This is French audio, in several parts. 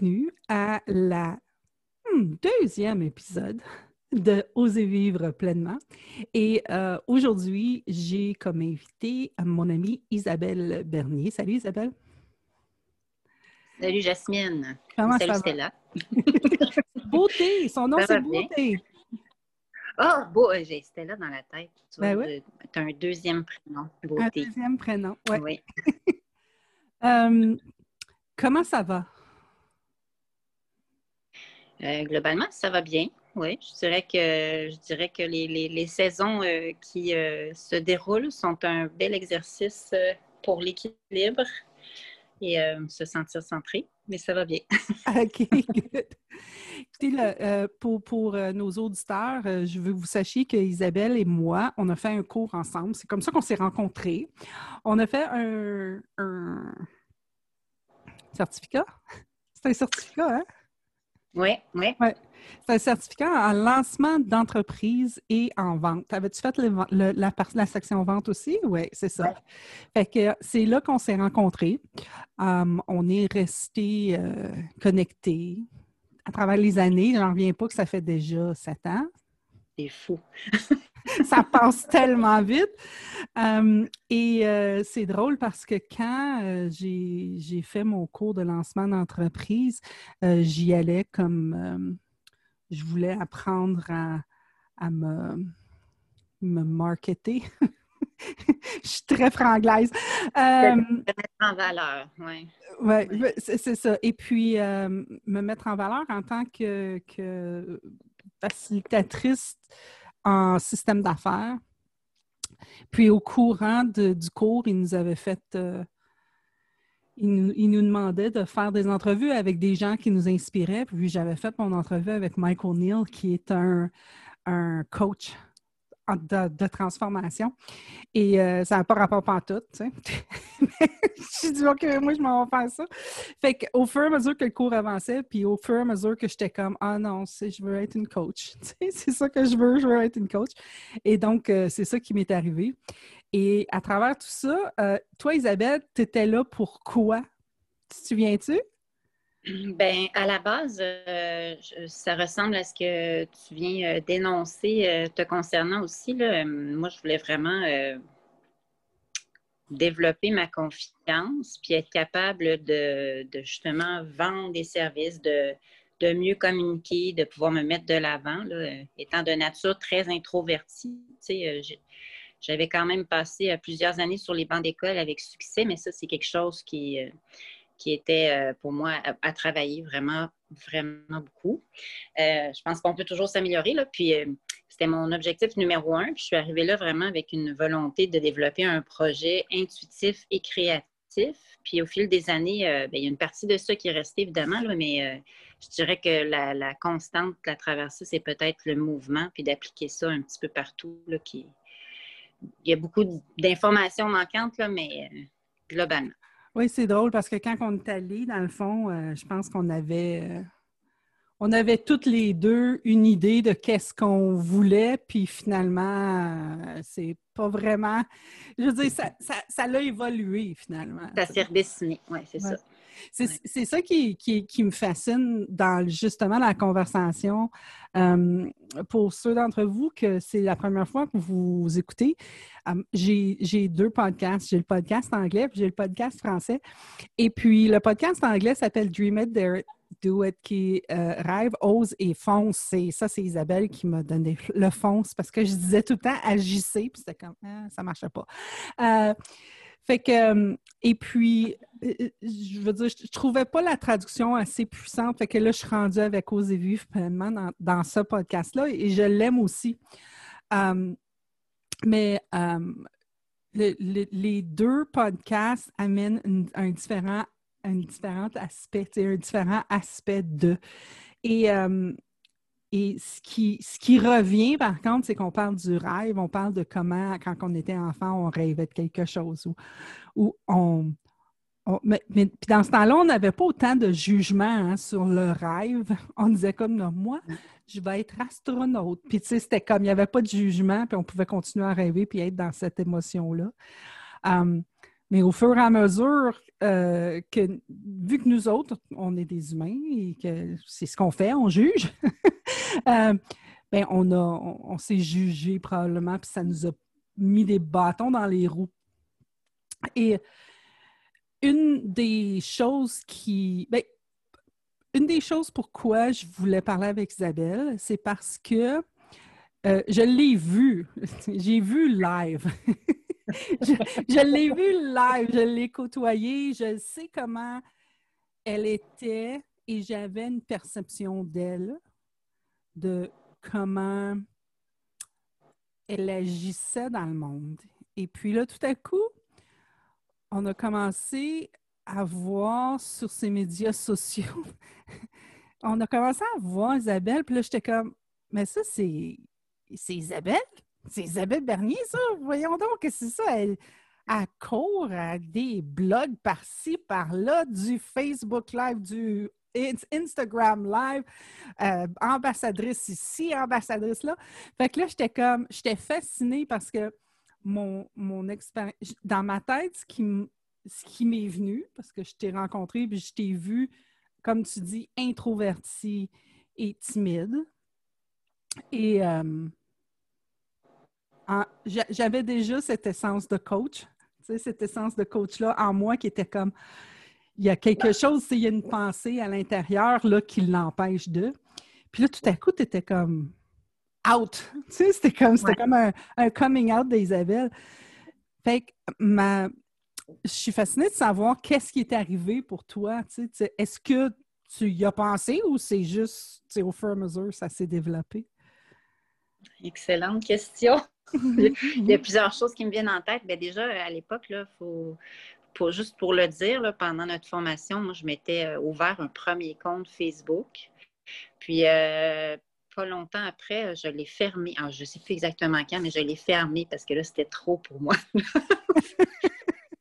bienvenue à la hmm, deuxième épisode de Oser vivre pleinement. Et euh, aujourd'hui, j'ai comme invité mon amie Isabelle Bernier. Salut Isabelle. Salut Jasmine. Comment Salut ça Stella. beauté, son nom c'est Beauté. Ah, oh, beau, j'ai Stella dans la tête. Tu ben as un deuxième prénom, Beauté. Un deuxième prénom, ouais. oui. Euh, comment ça va? Euh, globalement, ça va bien. Oui, je dirais que je dirais que les, saisons euh, qui se déroulent sont un bel exercice pour l'équilibre et se sentir centré, mais ça va bien. OK, good. Écoutez, pour, pour nos auditeurs, je veux que vous sachiez que Isabelle et moi, on a fait un cours ensemble. C'est comme ça qu'on s'est rencontrés. On a fait un, certificat. C'est un certificat, hein? Oui, oui. Ouais. C'est un certificat en lancement d'entreprise et en vente. Avais-tu fait la, la, section vente aussi? Oui, c'est ça. Fait que c'est là qu'on s'est rencontrés. Hum, on est restés euh, connectés à travers les années. J'en reviens pas que ça fait déjà sept ans. C'est fou. ça passe tellement vite. Hum, et euh, c'est drôle parce que quand euh, j'ai fait mon cours de lancement d'entreprise, euh, j'y allais comme je voulais apprendre à, me, me marketer. je suis très franglaise. Hum, mettre en valeur, oui. Oui, c'est ça. Et puis, me mettre en valeur en tant que, que facilitatrice en système d'affaires. Puis au courant du cours, il nous avait fait, euh, il, nous, demandait de faire des entrevues avec des gens qui nous inspiraient. Puis j'avais fait mon entrevue avec Michael Neal, qui est un, un coach de, transformation. Et euh, ça n'a pas rapport pas tout, tu sais. je dis, OK, moi, je m'en vais faire ça. Fait qu'au fur et à mesure que le cours avançait, puis au fur et à mesure que j'étais comme, ah non, je veux être une coach. c'est ça que je veux, je veux être une coach. Et donc, euh, c'est ça qui m'est arrivé. Et à travers tout ça, euh, toi, Isabelle, tu étais là pour quoi? Tu te souviens-tu? Ben, à la base, euh, ça ressemble à ce que tu viens euh, d'énoncer euh, te concernant aussi. Là. Moi, je voulais vraiment développer ma confiance, puis être capable de, justement vendre des services, de, de, mieux communiquer, de pouvoir me mettre de l'avant. Étant de nature très introvertie, j'avais quand même passé plusieurs années sur les bancs d'école avec succès, mais ça, c'est quelque chose qui qui était euh, pour moi à, travailler vraiment, vraiment beaucoup. Euh, je pense qu'on peut toujours s'améliorer. Puis euh, c'était mon objectif numéro un. Puis je suis arrivée là vraiment avec une volonté de développer un projet intuitif et créatif. Puis au fil des années, ben, il y a une partie de ça qui est restée évidemment, mais je dirais que la, constante à travers ça, c'est peut-être le mouvement, puis d'appliquer ça un petit peu partout. Là. Il y a beaucoup d'informations manquantes, là, mais globalement. Oui, c'est drôle parce que quand on est allé, dans le fond, euh, je pense qu'on avait, euh, on avait toutes les deux une idée de qu'est-ce qu'on voulait, puis finalement, euh, c'est pas vraiment. Je veux dire, ça, ça, l'a évolué finalement. Ça s'est redessiné, oui, c'est ça. C'est ça qui, me fascine dans justement la conversation. pour ceux d'entre vous que c'est la première fois que vous écoutez, j'ai deux podcasts. J'ai le podcast anglais puis j'ai le podcast français. Et puis le podcast anglais s'appelle Dream It, Dare Do It, qui euh, rêve, ose et fonce. Et ça, c'est Isabelle qui m'a donné le fonce parce que je disais tout le temps agissez, puis c'était comme ah, ça marchait pas. Euh, fait que, et puis, je veux dire, je, trouvais pas la traduction assez puissante. Fait que là, je suis rendue avec Osez Vivre pleinement dans, ce podcast-là et je l'aime aussi. Euh, mais les deux podcasts amènent un différent, un différent aspect, un différent aspect de. Et et ce qui, ce qui revient, par contre, c'est qu'on parle du rêve, on parle de comment, quand on était enfant, on rêvait de quelque chose. Ou, on, mais, puis dans ce temps-là, on n'avait pas autant de jugement hein, sur le rêve. On disait comme, non, moi, je vais être astronaute. Puis tu sais, c'était comme, il n'y avait pas de jugement, puis on pouvait continuer à rêver puis être dans cette émotion-là. Hum, Mais au fur et à mesure euh, que, vu que nous autres, on est des humains et que c'est ce qu'on fait, on juge, euh, ben on, a, on, s'est jugé probablement, puis ça nous a mis des bâtons dans les roues. Et une des choses qui. Ben, une des choses pourquoi je voulais parler avec Isabelle, c'est parce que euh, je l'ai vu. J'ai vu live. je, l'ai vu live, je l'ai côtoyée, je sais comment elle était et j'avais une perception d'elle, de comment elle agissait dans le monde. Et puis là, tout à coup, on a commencé à voir sur ses médias sociaux, on a commencé à voir Isabelle, puis là, j'étais comme, mais ça, c'est Isabelle? C'est Isabelle Bernier, ça? Voyons donc, que c'est ça? Elle, court à des blogs par-ci, par-là, du Facebook Live, du Instagram Live, euh, ambassadrice ici, ambassadrice là. Fait que là, j'étais comme, j'étais fascinée parce que mon, mon expérience, dans ma tête, ce qui, ce qui m'est venu, parce que je t'ai rencontré puis je t'ai vu, comme tu dis, introvertie et timide. Et euh, j'avais déjà cette essence de coach, cette essence de coach-là en moi qui était comme, il y a quelque chose, il y a une pensée à l'intérieur là, qui l'empêche de. Puis là, tout à coup, tu étais comme out. c'était comme, comme un, coming out d'Isabelle. Fait que ma, je suis fascinée de savoir qu'est-ce qui est arrivé pour toi. Est-ce que tu y as pensé ou c'est juste au fur et à mesure ça s'est développé? Excellente question. il y a plusieurs choses qui me viennent en tête. Bien, déjà, à l'époque, il faut, juste pour le dire, pendant notre formation, moi, je m'étais euh, ouvert un premier compte Facebook. Puis, euh, longtemps après, je l'ai fermé. Alors, je ne sais plus exactement quand, mais je l'ai fermé parce que là, c'était trop pour moi.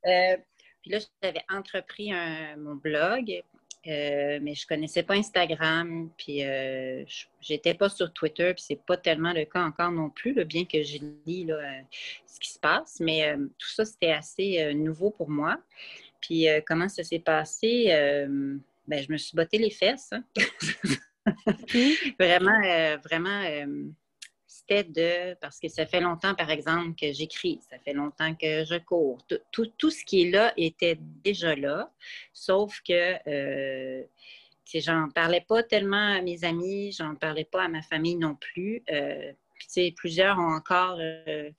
Euh, puis là, j'avais entrepris mon blog euh, mais je connaissais pas Instagram, puis euh, j'étais pas sur Twitter, puis c'est pas tellement le cas encore non plus, bien que je lis euh, ce qui se passe. Mais tout ça, c'était assez nouveau pour moi. Puis comment ça s'est passé? ben, je me suis botté les fesses. Hein. vraiment, vraiment c'était de, parce que ça fait longtemps, par exemple, que j'écris, ça fait longtemps que je cours. Tout, tout, ce qui est là était déjà là, sauf que euh, j'en parlais pas tellement à mes amis, j'en parlais pas à ma famille non plus. Euh, plusieurs ont encore euh,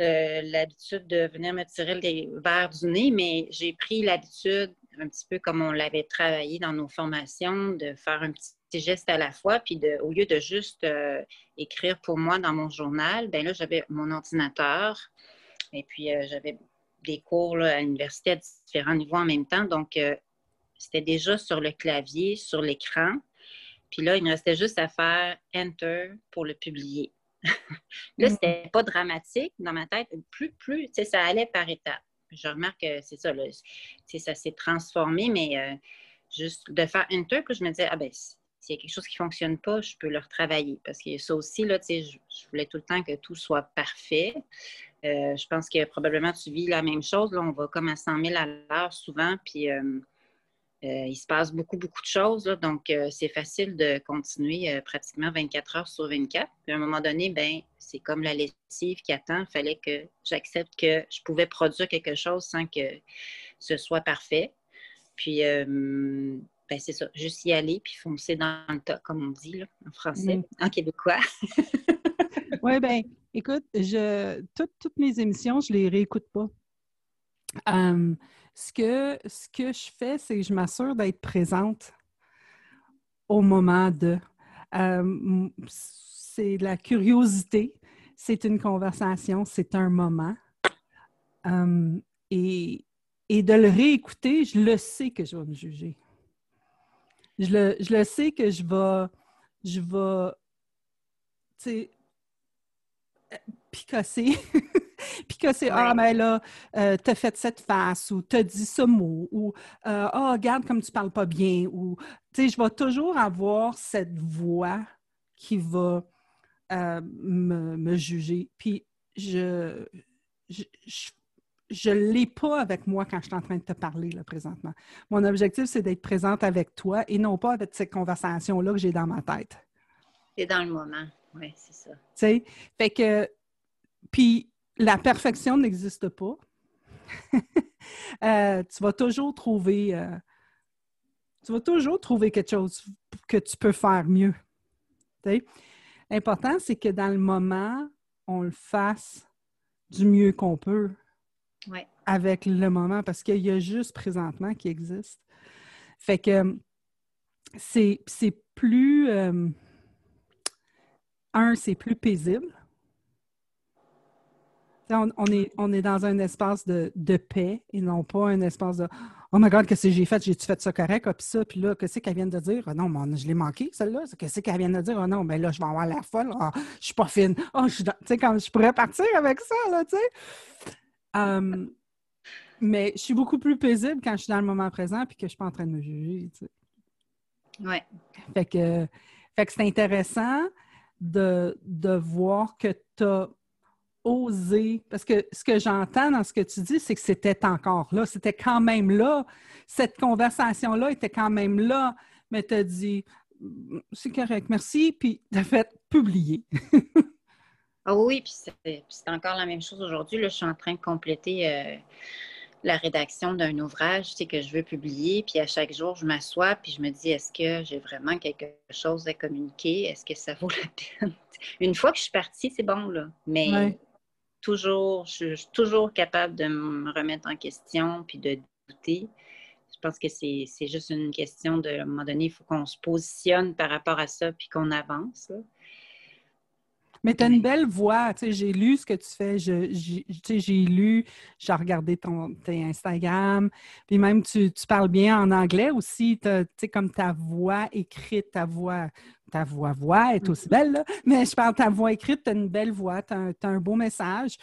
euh, l'habitude de venir me tirer les verres du nez, mais j'ai pris l'habitude, un petit peu comme on l'avait travaillé dans nos formations, de faire un petit gestes à la fois, puis de, au lieu de juste euh, écrire pour moi dans mon journal, ben là, j'avais mon ordinateur et puis euh, j'avais des cours à l'université à différents niveaux en même temps. Donc, euh, c'était déjà sur le clavier, sur l'écran. Puis là, il me restait juste à faire Enter pour le publier. là, mm. c'était pas dramatique dans ma tête. Plus, plus, tu sais, ça allait par étapes. Je remarque que c'est ça, là, ça s'est transformé, mais juste de faire Enter, puis je me disais, ah ben, s'il y a quelque chose qui ne fonctionne pas, je peux le retravailler. Parce que ça aussi, là, je, je voulais tout le temps que tout soit parfait. Euh, je pense que probablement tu vis la même chose. On va comme à 100 000 à l'heure souvent, puis euh, euh, il se passe beaucoup, beaucoup de choses. donc, c'est facile de continuer pratiquement 24 heures sur 24. Puis à un moment donné, ben, c'est comme la lessive qui attend. Il fallait que j'accepte que je pouvais produire quelque chose sans que ce soit parfait. Puis, ben, c'est ça, juste y aller puis foncer dans le tas, comme on dit là, en français, mm. en québécois. oui, bien, écoute, je, toutes, mes émissions, je les réécoute pas. Ce, que, ce que je fais, c'est que je m'assure d'être présente au moment de. C'est de la curiosité, c'est une conversation, c'est un moment. Et, et de le réécouter, je le sais que je vais me juger je le, sais que je vais, je vais, tu sais, picosser. picosser, ah, mais là, euh, t'as fait cette face ou t'as dit ce mot ou euh, ah, oh, regarde comme tu parles pas bien ou, tu sais, je vais toujours avoir cette voix qui va euh, me, juger. Puis je, je, je ne l'ai pas avec moi quand je suis en train de te parler là, présentement. Mon objectif, c'est d'être présente avec toi et non pas avec cette conversation-là que j'ai dans ma tête. C'est dans le moment, oui, c'est ça. Tu sais, fait que, puis la perfection n'existe pas. Euh, tu vas toujours trouver, euh, tu vas toujours trouver quelque chose que tu peux faire mieux. L'important, c'est que dans le moment, on le fasse du mieux qu'on peut avec le moment, parce qu'il y a juste présentement qui existe. Fait que c'est plus... Euh, un, c'est plus paisible. On, est, on est dans un espace de, paix et non pas un espace de Oh my God, qu'est-ce que j'ai fait? J'ai-tu fait ça correct? Ah, puis ça, puis là, qu'est-ce qu'elle vient de dire? Ah, non, mais je l'ai manqué, celle-là. Qu'est-ce qu'elle vient de dire? Ah non, ben là, je vais avoir la folle. Ah, je suis pas fine. Ah, je suis Tu je pourrais partir avec ça, là, tu sais. Hum, mais je suis beaucoup plus paisible quand je suis dans le moment présent puis que je suis pas en train de me juger, tu sais. Ouais. Fait que, fait que c'est intéressant de, de voir que tu as osé, parce que ce que j'entends dans ce que tu dis, c'est que c'était encore là, c'était quand même là, cette conversation-là était quand même là, mais tu as dit, c'est correct, merci, puis tu as fait publier. ah oui, puis c'est encore la même chose aujourd'hui. je suis en train de compléter euh, la rédaction d'un ouvrage que je veux publier, puis à chaque jour, je m'assois, puis je me dis, est-ce que j'ai vraiment quelque chose à communiquer? Est-ce que ça vaut la peine? Une fois que je suis partie, c'est bon, là. Mais toujours, je, suis toujours capable de me remettre en question, puis de douter. Je pense que c'est juste une question de, à un moment donné, il faut qu'on se positionne par rapport à ça, puis qu'on avance. Mais tu as une belle voix. Tu sais, j'ai lu ce que tu fais. j'ai lu, j'ai regardé ton, tes Instagram. Puis même, tu, parles bien en anglais aussi. Tu sais, comme ta voix écrite, ta voix, ta voix, voix est aussi belle, là. Mais je parle ta voix écrite, tu as une belle voix, tu as, un beau message.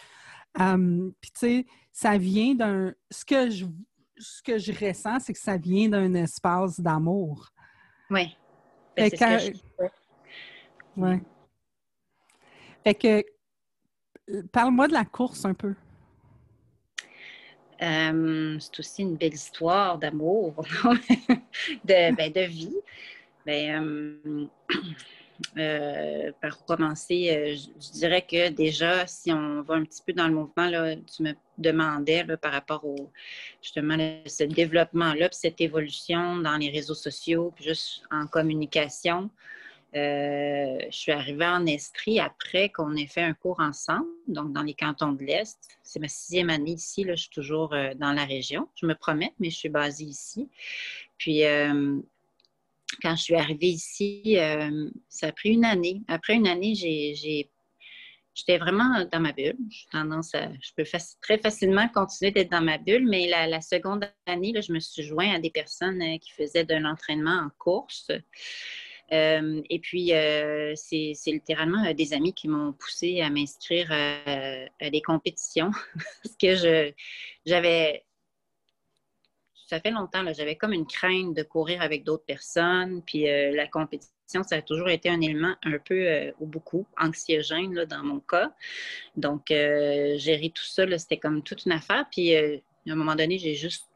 Hum, puis, tu sais, ça vient d'un. Ce que je, ce que je ressens, c'est que ça vient d'un espace d'amour. Oui. Ben, c'est ouais. Fait que, parle-moi de la course un peu. Euh, c'est aussi une belle histoire d'amour, de, ben, de, vie. Ben, euh, euh, par commencer, je, dirais que déjà, si on va un petit peu dans le mouvement, là, tu me demandais par rapport au justement ce développement-là, cette évolution dans les réseaux sociaux, puis juste en communication. Euh, je suis arrivée en Estrie après qu'on ait fait un cours ensemble, donc dans les cantons de l'Est. C'est ma sixième année ici, je suis toujours euh, dans la région. Je me promets, mais je suis basée ici. Puis, euh, quand je suis arrivée ici, ça a pris une année. Après une année, j'étais vraiment dans ma bulle. Je, tendance je peux très facilement continuer d'être dans ma bulle, mais la, seconde année, je me suis joint à des personnes qui faisaient de l'entraînement en course. Euh, et puis, euh, c'est littéralement euh, des amis qui m'ont poussé à m'inscrire à, des compétitions parce que j'avais. Ça fait longtemps, j'avais comme une crainte de courir avec d'autres personnes. Puis la compétition, ça a toujours été un élément un peu ou beaucoup anxiogène dans mon cas. Donc, gérer tout ça, c'était comme toute une affaire. Puis, à un moment donné, j'ai juste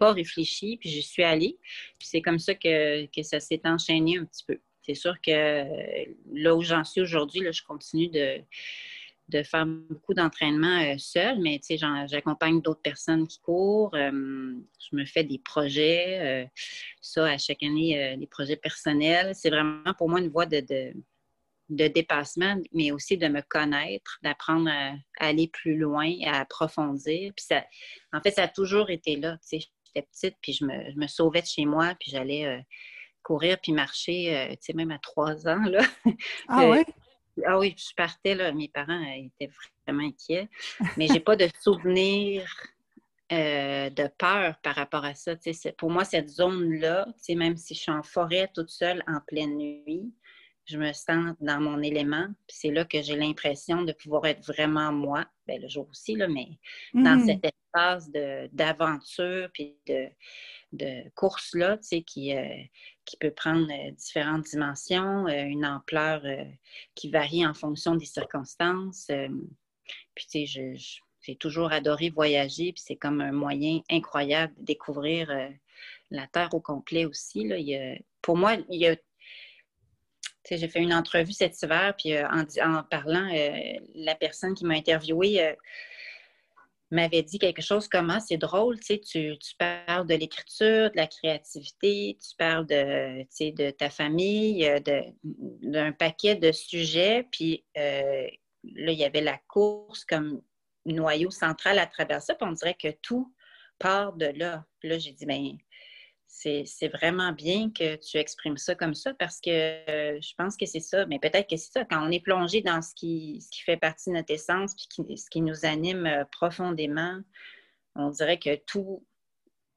pas réfléchi, puis j'y suis allée. Puis c'est comme ça que, ça s'est enchaîné un petit peu. C'est sûr que euh, là où j'en suis aujourd'hui, je continue de, de faire beaucoup d'entraînement euh, seul, mais j'accompagne d'autres personnes qui courent. Euh, je me fais des projets, ça à chaque année, des projets personnels. C'est vraiment pour moi une voie de, de, dépassement, mais aussi de me connaître, d'apprendre à, aller plus loin, à approfondir. Puis ça, en fait, ça a toujours été là j'étais petite, puis je me, je me, sauvais de chez moi, puis j'allais euh, courir puis marcher, euh, tu sais, même à trois ans, là. Ah oui? Ah oui, je partais, là, mes parents euh, étaient vraiment inquiets, mais j'ai pas de souvenir de peur par rapport à ça. Pour moi, cette zone-là, même si je suis en forêt toute seule en pleine nuit, je me sens dans mon élément. C'est là que j'ai l'impression de pouvoir être vraiment moi. Bien, le jour aussi, là, mais dans mmh. cet espace d'aventure puis de, de course-là, tu sais, qui, euh, qui peut prendre euh, différentes dimensions, euh, une ampleur qui varie en fonction des circonstances. puis, tu sais, je, j'ai toujours adoré voyager, puis c'est comme un moyen incroyable de découvrir euh, la Terre au complet aussi. Là. pour moi, il y a j'ai fait une entrevue cet hiver, puis euh, en, parlant, la personne qui m'a interviewée m'avait dit quelque chose comme ah, c'est drôle, tu, tu parles de l'écriture, de la créativité, tu parles de, ta famille, euh, d'un paquet de sujets, puis euh, là, il y avait la course comme noyau central à travers ça, puis on dirait que tout part de là. Là, j'ai dit, bien, c'est vraiment bien que tu exprimes ça comme ça parce que euh, je pense que c'est ça. Mais peut-être que c'est ça. Quand on est plongé dans ce qui, fait partie de notre essence puis ce qui nous anime euh, profondément, on dirait que tout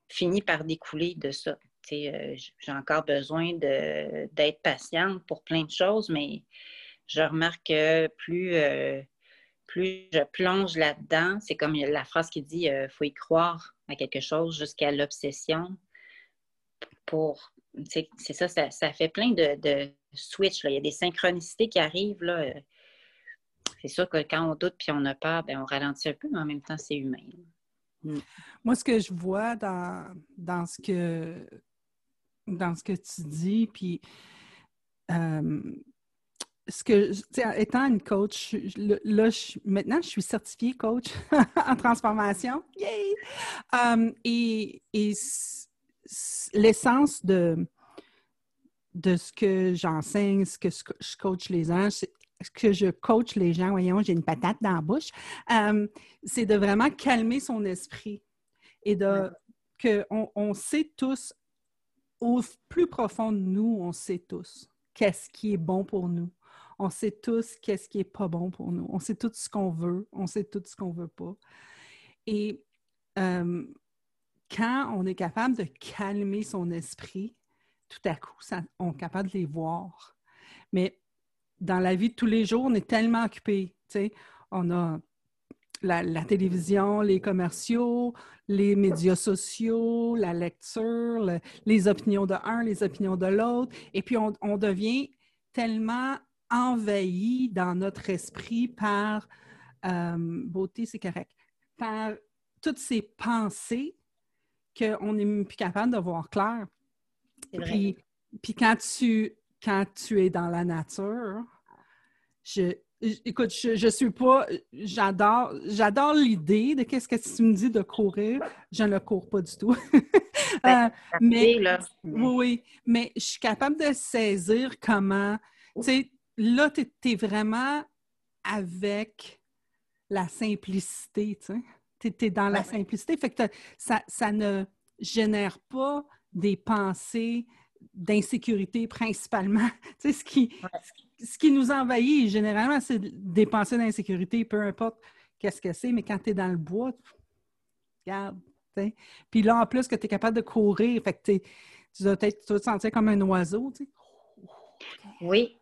finit par découler de ça. Euh, j'ai encore besoin d'être patiente pour plein de choses, mais je remarque que plus, plus je plonge là-dedans, c'est comme la phrase qui dit il faut y croire à quelque chose jusqu'à l'obsession pour. C'est ça, ça, fait plein de, de switch. Il y a des synchronicités qui arrivent. Là. C'est sûr que quand on doute puis on a peur, ben, on ralentit un peu, mais en même temps, c'est humain. Mm. Moi, ce que je vois dans, dans, ce, que, dans ce que tu dis, puis euh, ce que, étant une coach, là, maintenant, je suis certifiée coach en transformation. Yay! Et, et l'essence de, de ce que j'enseigne, ce que je coach les gens, ce que je coach les gens, voyons, j'ai une patate dans la bouche, euh, c'est de vraiment calmer son esprit et de qu'on on sait tous, au plus profond de nous, on sait tous qu'est-ce qui est bon pour nous. On sait tous qu'est-ce qui est pas bon pour nous. On sait tout ce qu'on veut, on sait tout ce qu'on veut pas. Et euh, quand on est capable de calmer son esprit, tout à coup, on est capable de les voir. Mais dans la vie de tous les jours, on est tellement occupé. On a la, télévision, les commerciaux, les médias sociaux, la lecture, les opinions de un, les opinions de l'autre. Et puis, on, devient tellement envahi dans notre esprit par euh, beauté, c'est correct, par toutes ces pensées qu'on n'est plus capable de voir clair. Puis, puis quand, tu, quand tu es dans la nature, je, écoute, je, suis pas, j'adore, j'adore l'idée de qu'est-ce que tu me dis de courir. Je ne cours pas du tout. Ben, euh, mais, oui, mais je suis capable de saisir comment, tu sais, là, tu es, vraiment avec la simplicité, tu sais tu es, dans la simplicité. Fait que ça, ça ne génère pas des pensées d'insécurité principalement. tu sais, ce qui, ce qui nous envahit généralement, c'est des pensées d'insécurité, peu importe qu'est-ce que c'est, mais quand tu es dans le bois, regarde. Puis là, en plus, que tu es capable de courir, fait que tu dois peut-être te sentir comme un oiseau. Tu. Oui,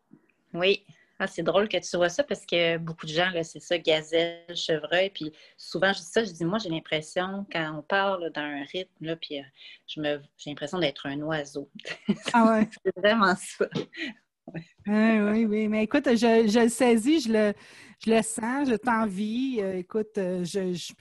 oui. Ah, c'est drôle que tu vois ça parce que beaucoup de gens, c'est ça, gazelle, chevreuil. Puis souvent, je dis ça, je dis, moi, j'ai l'impression, quand on parle d'un rythme, là, puis euh, je me, j'ai l'impression d'être un oiseau. Ah ouais. c'est vraiment ça. oui, oui, mais écoute, je, je, le saisis, je le, je le sens, je t'envie. Euh, écoute, euh, je,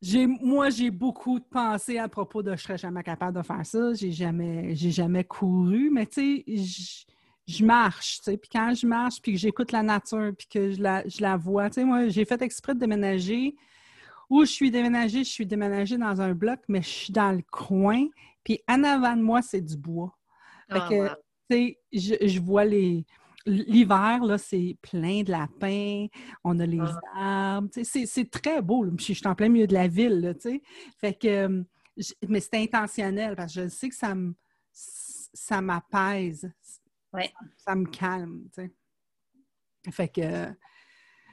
j'ai, moi, j'ai beaucoup de pensées à propos de je serais jamais capable de faire ça. J'ai jamais, j'ai jamais couru, mais tu sais, je marche, tu sais, puis quand je marche, puis que j'écoute la nature, puis que je la, je la vois, tu sais, moi, j'ai fait exprès de déménager. Où je suis déménagée, je suis déménagée dans un bloc, mais je suis dans le coin, puis en avant de moi, c'est du bois. Fait ah, que, tu sais, je, je, vois les... L'hiver, là, c'est plein de lapins, on a les ah. arbres, tu sais, c'est très beau, je suis en plein milieu de la ville, là, tu sais. Fait que, mais c'est intentionnel, parce que je sais que ça me ça m'apaise. Ça me calme, tu sais. Fait que,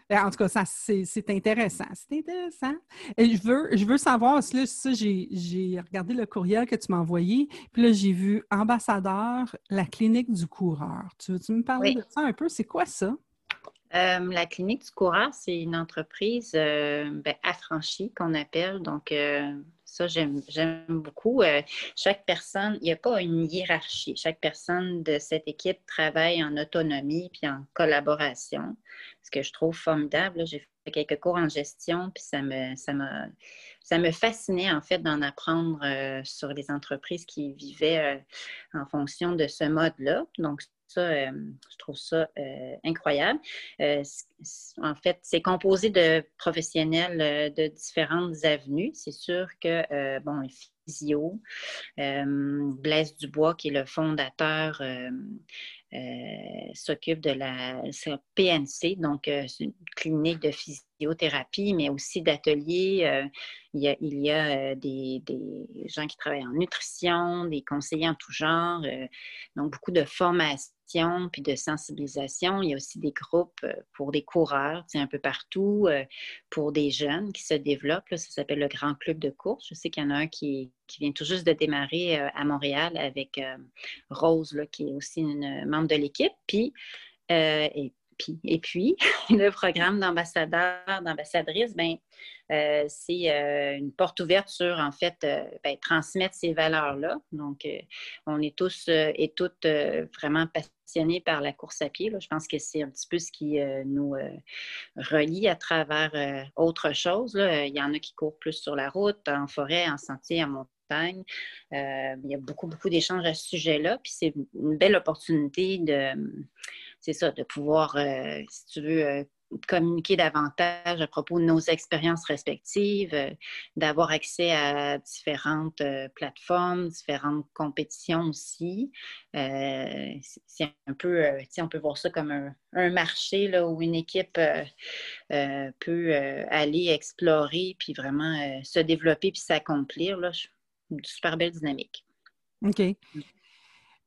ben, en tout cas, ça, c'est intéressant. C'est intéressant. Et je veux, je veux savoir, là, ça, j'ai regardé le courriel que tu m'as envoyé, puis là, j'ai vu ambassadeur, la clinique du coureur. Tu veux-tu me parler de ça un peu? C'est quoi ça? Euh, la clinique du coureur, c'est une entreprise euh, ben, affranchie qu'on appelle. Donc, euh, ça, j'aime beaucoup. chaque personne, il n'y a pas une hiérarchie. Chaque personne de cette équipe travaille en autonomie puis en collaboration. Ce que je trouve formidable, j'ai quelques cours en gestion, puis ça me, ça ça me fascinait en fait d'en apprendre euh, sur les entreprises qui vivaient euh, en fonction de ce mode-là. Donc, ça, euh, je trouve ça incroyable. en fait, c'est composé de professionnels de différentes avenues. C'est sûr que, bon, Physio, Blaise Dubois, qui est le fondateur euh, s'occupe de la PNC, donc euh, une clinique de physiothérapie, mais aussi d'ateliers. Euh, il y a, il y a des, des, gens qui travaillent en nutrition, des conseillers en tout genre, donc beaucoup de puis de sensibilisation. Il y a aussi des groupes euh, pour des coureurs, un peu partout, euh, pour des jeunes qui se développent. ça s'appelle le Grand Club de course. Je sais qu'il y en a un qui, vient tout juste de démarrer euh, à Montréal avec Rose, qui est aussi une membre de l'équipe. Et puis, le programme d'ambassadeur, d'ambassadrice, ben, euh, c'est euh, une porte ouverte sur, en fait, euh, ben, transmettre ces valeurs-là. Donc, on est tous et toutes vraiment passionnés par la course à pied. Je pense que c'est un petit peu ce qui nous relie à travers autre chose. Il y en a qui courent plus sur la route, en forêt, en sentier, en montagne. il y a beaucoup, beaucoup d'échanges à ce sujet-là. Puis c'est une belle opportunité de c'est ça, de pouvoir, si tu veux, communiquer davantage à propos de nos expériences respectives, euh, d'avoir accès à différentes plateformes, différentes compétitions aussi. c'est un peu, on peut voir ça comme un, marché là, où une équipe peut aller explorer puis vraiment se développer puis s'accomplir. Une super belle dynamique. OK.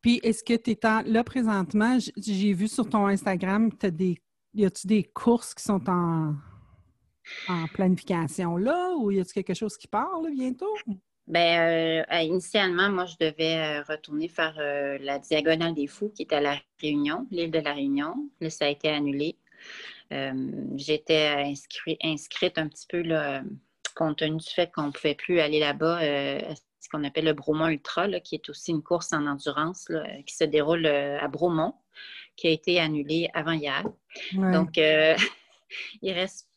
Puis, est-ce que tu es là présentement? J'ai vu sur ton Instagram, as des, y a-tu des courses qui sont en, planification là ou y a-t-il quelque chose qui part bientôt? Bien, euh, initialement, moi, je devais euh, retourner faire euh, la Diagonale des Fous qui est à La Réunion, l'île de La Réunion. Là, ça a été annulé. J'étais inscrite un petit peu compte tenu du fait qu'on ne pouvait plus aller là-bas ce qu'on appelle le Bromont Ultra, qui est aussi une course en endurance qui se déroule à Bromont, qui a été annulée avant hier. Donc, euh, il reste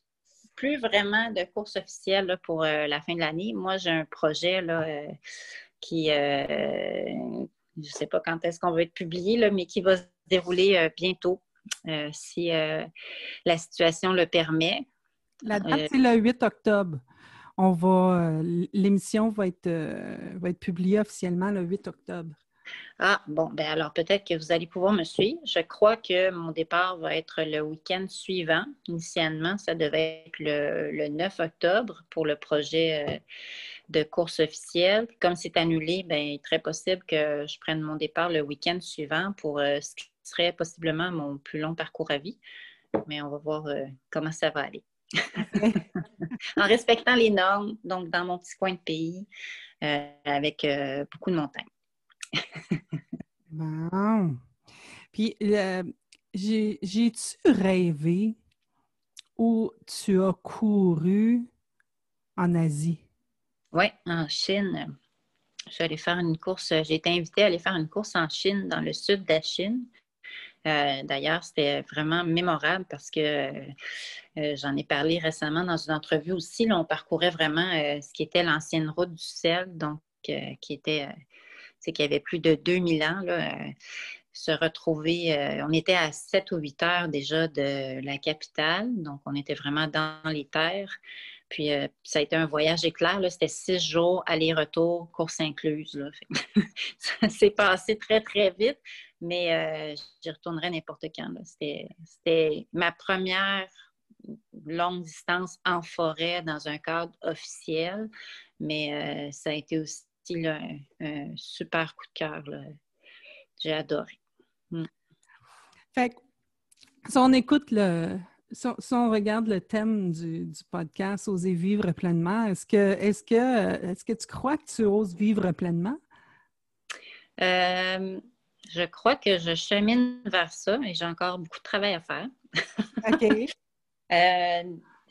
plus vraiment de course officielle pour euh, la fin de l'année. Moi, j'ai un projet là, qui, je ne sais pas quand est-ce qu'on va être publié, là, mais qui va se dérouler bientôt, si la situation le permet. La date, c'est le 8 octobre. On va, euh, l'émission va être, euh, va être publiée officiellement le 8 octobre. Ah, bon, ben alors peut-être que vous allez pouvoir me suivre. Je crois que mon départ va être le week-end suivant. Initialement, ça devait être le, 9 octobre pour le projet euh, de course officielle. Comme c'est annulé, ben, il est très possible que je prenne mon départ le week-end suivant pour ce qui serait possiblement mon plus long parcours à vie. Mais on va voir comment ça va aller. en respectant les normes, donc dans mon petit coin de pays, euh, avec euh, beaucoup de montagnes. Bon. Puis, j'ai-tu rêvé où tu as couru en Asie? Oui, en Chine. Je suis allée faire une course. J'ai été invitée à aller faire une course en Chine, dans le sud de la Chine. Euh, d'ailleurs, c'était vraiment mémorable parce que euh, j'en ai parlé récemment dans une entrevue aussi. Là, on parcourait vraiment euh, ce qui était l'ancienne route du sel, donc qui était, c'est qu'il y avait plus de 2000 ans. se retrouver, on était à 7 ou 8 heures déjà de la capitale, donc on était vraiment dans les terres. Puis ça a été un voyage éclair. C'était six jours, aller-retour, course incluse. ça s'est passé très, très vite mais euh, j'y retournerai n'importe quand. C'était ma première longue distance en forêt dans un cadre officiel, mais euh, ça a été aussi un, super coup de cœur. J'ai adoré. Mm. Fait si on écoute le, si on, regarde le thème du, podcast Oser vivre pleinement, est-ce que, est-ce que, est-ce que tu crois que tu oses vivre pleinement? Euh, je crois que je chemine vers ça et j'ai encore beaucoup de travail à faire. OK. Euh,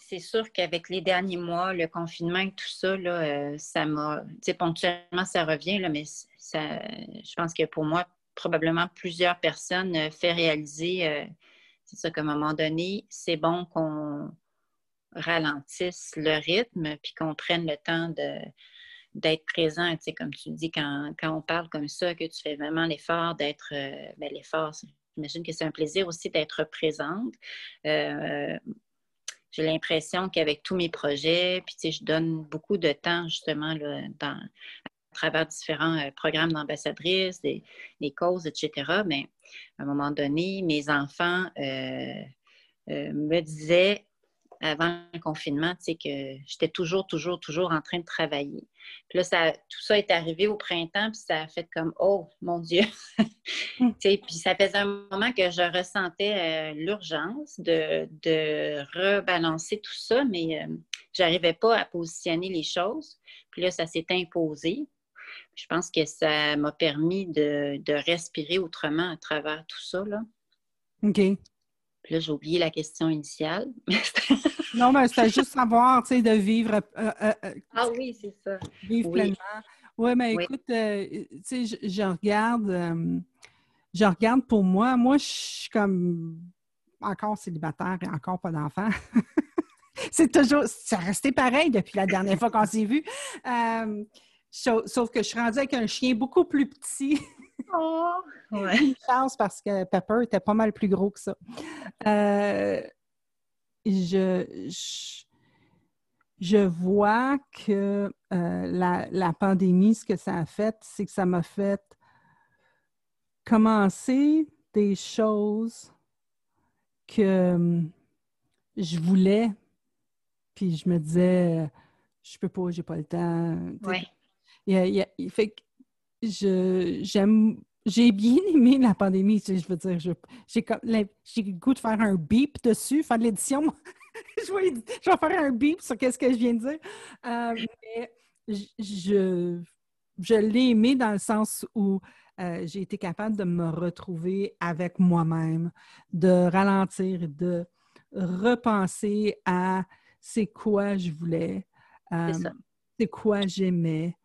c'est sûr qu'avec les derniers mois, le confinement et tout ça, là, euh, ça m'a. Tu sais, ponctuellement, ça revient, là, mais je pense que pour moi, probablement plusieurs personnes euh, fait réaliser, c'est ça qu'à un moment donné, c'est bon qu'on ralentisse le rythme, puis qu'on prenne le temps d'être présent, tu sais, comme tu dis, quand, on parle comme ça, que tu fais vraiment l'effort d'être, euh, ben, l'effort, j'imagine que c'est un plaisir aussi d'être présente. Euh, j'ai l'impression qu'avec tous mes projets, puis je donne beaucoup de temps justement là, à travers différents euh, programmes d'ambassadrices, des, causes, etc. Mais à un moment donné, mes enfants me disaient avant le confinement, tu sais, que j'étais toujours, toujours, toujours en train de travailler. Puis là, ça, tout ça est arrivé au printemps, puis ça a fait comme Oh mon Dieu! Mm. puis ça faisait un moment que je ressentais euh, l'urgence de, de, rebalancer tout ça, mais euh, je n'arrivais pas à positionner les choses. Puis là, ça s'est imposé. Je pense que ça m'a permis de, de, respirer autrement à travers tout ça. Là. OK. Puis là, j'ai oublié la question initiale. non, mais c'était juste savoir, tu sais, de vivre. Euh, euh, euh, ah oui, c'est ça. Vivre pleinement. Ouais, mais écoute, tu sais, je, regarde, je regarde pour moi. Moi, je suis comme encore célibataire et encore pas d'enfant. c'est toujours, ça resté pareil depuis la dernière fois qu'on s'est vu. sauf que je suis rendue avec un chien beaucoup plus petit. Oh, ouais. Une chance parce que Pepper était pas mal plus gros que ça. Euh, je, je, vois que euh, la, pandémie, ce que ça a fait, c'est que ça m'a fait commencer des choses que hum, je voulais, puis je me disais, je peux pas, j'ai pas le temps. Oui. Il, fait que je, j'aime, j'ai bien aimé la pandémie. Je veux dire, j'ai, j'ai le goût de faire un beep dessus, faire de l'édition. je, vais, je, vais, faire un beep sur ce que je viens de dire. Euh, mais je, je l'ai aimé dans le sens où euh, j'ai été capable de me retrouver avec moi-même, de ralentir, de repenser à c'est quoi je voulais, euh, c'est quoi j'aimais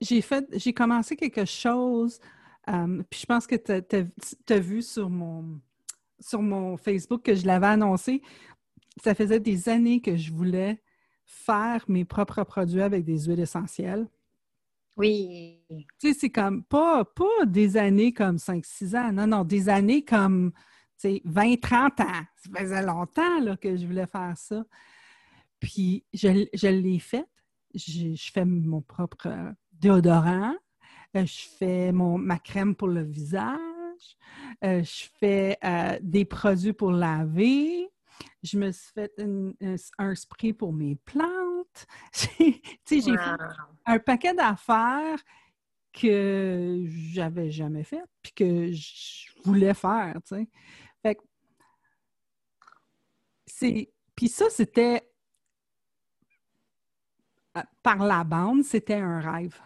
j'ai fait, j'ai commencé quelque chose, euh, puis je pense que tu as, vu sur mon, sur mon Facebook que je l'avais annoncé. Ça faisait des années que je voulais faire mes propres produits avec des huiles essentielles. Oui. Tu sais, c'est comme pas, pas des années comme 5-6 ans, non, non, des années comme 20-30 ans. Ça faisait longtemps là, que je voulais faire ça. Puis je, je l'ai fait je, fais mon propre euh, déodorant, euh, je fais mon, ma crème pour le visage, euh, je fais des produits pour laver, je me suis fait un, spray pour mes plantes. j'ai fait un paquet d'affaires que j'avais jamais fait puis que je voulais faire, Fait c'est puis ça c'était par la bande, c'était un rêve.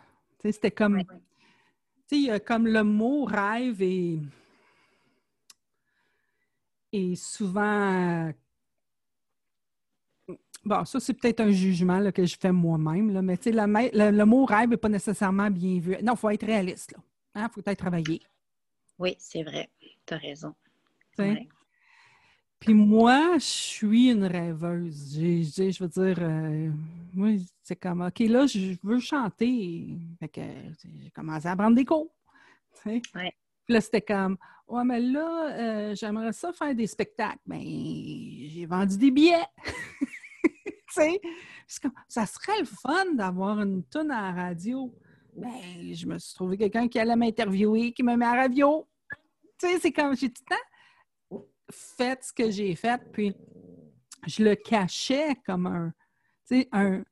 C'était comme. Tu sais, comme le mot rêve est, est souvent. Bon, ça, c'est peut-être un jugement que je fais moi-même, mais tu sais, le, mot rêve n'est pas nécessairement bien vu. Non, il faut être réaliste. Il hein, faut peut-être travailler. Oui, c'est vrai. Tu as raison. Puis moi, je suis une rêveuse. Je, veux dire, euh, moi, c'est comme, OK, là, je veux chanter. Fait que j'ai commencé à prendre des cours. Puis là, c'était comme, ouais, mais là, euh, j'aimerais ça faire des spectacles. Ben, j'ai vendu des billets. ça serait le fun d'avoir une tonne à la radio. Ben, je me suis trouvé quelqu'un qui allait m'interviewer, qui me met à la radio. Tu sais, c'est comme, j'ai tout le temps fait ce que j'ai fait, puis je le cachais comme un, tu sais, un,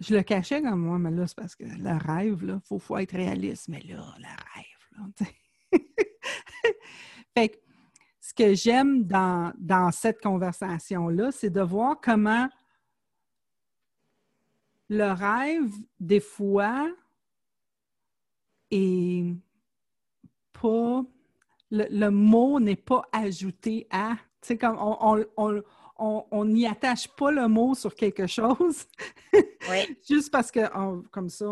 je le cachais comme moi, mais là, c'est parce que le rêve, là, faut, faut être réaliste, mais là, le rêve, là, fait que ce que j'aime dans, dans cette conversation-là, c'est de voir comment le rêve, des fois, est pas le, mot n'est pas ajouté à. Tu sais, comme on n'y attache pas le mot sur quelque chose. Oui. Juste parce que, comme ça,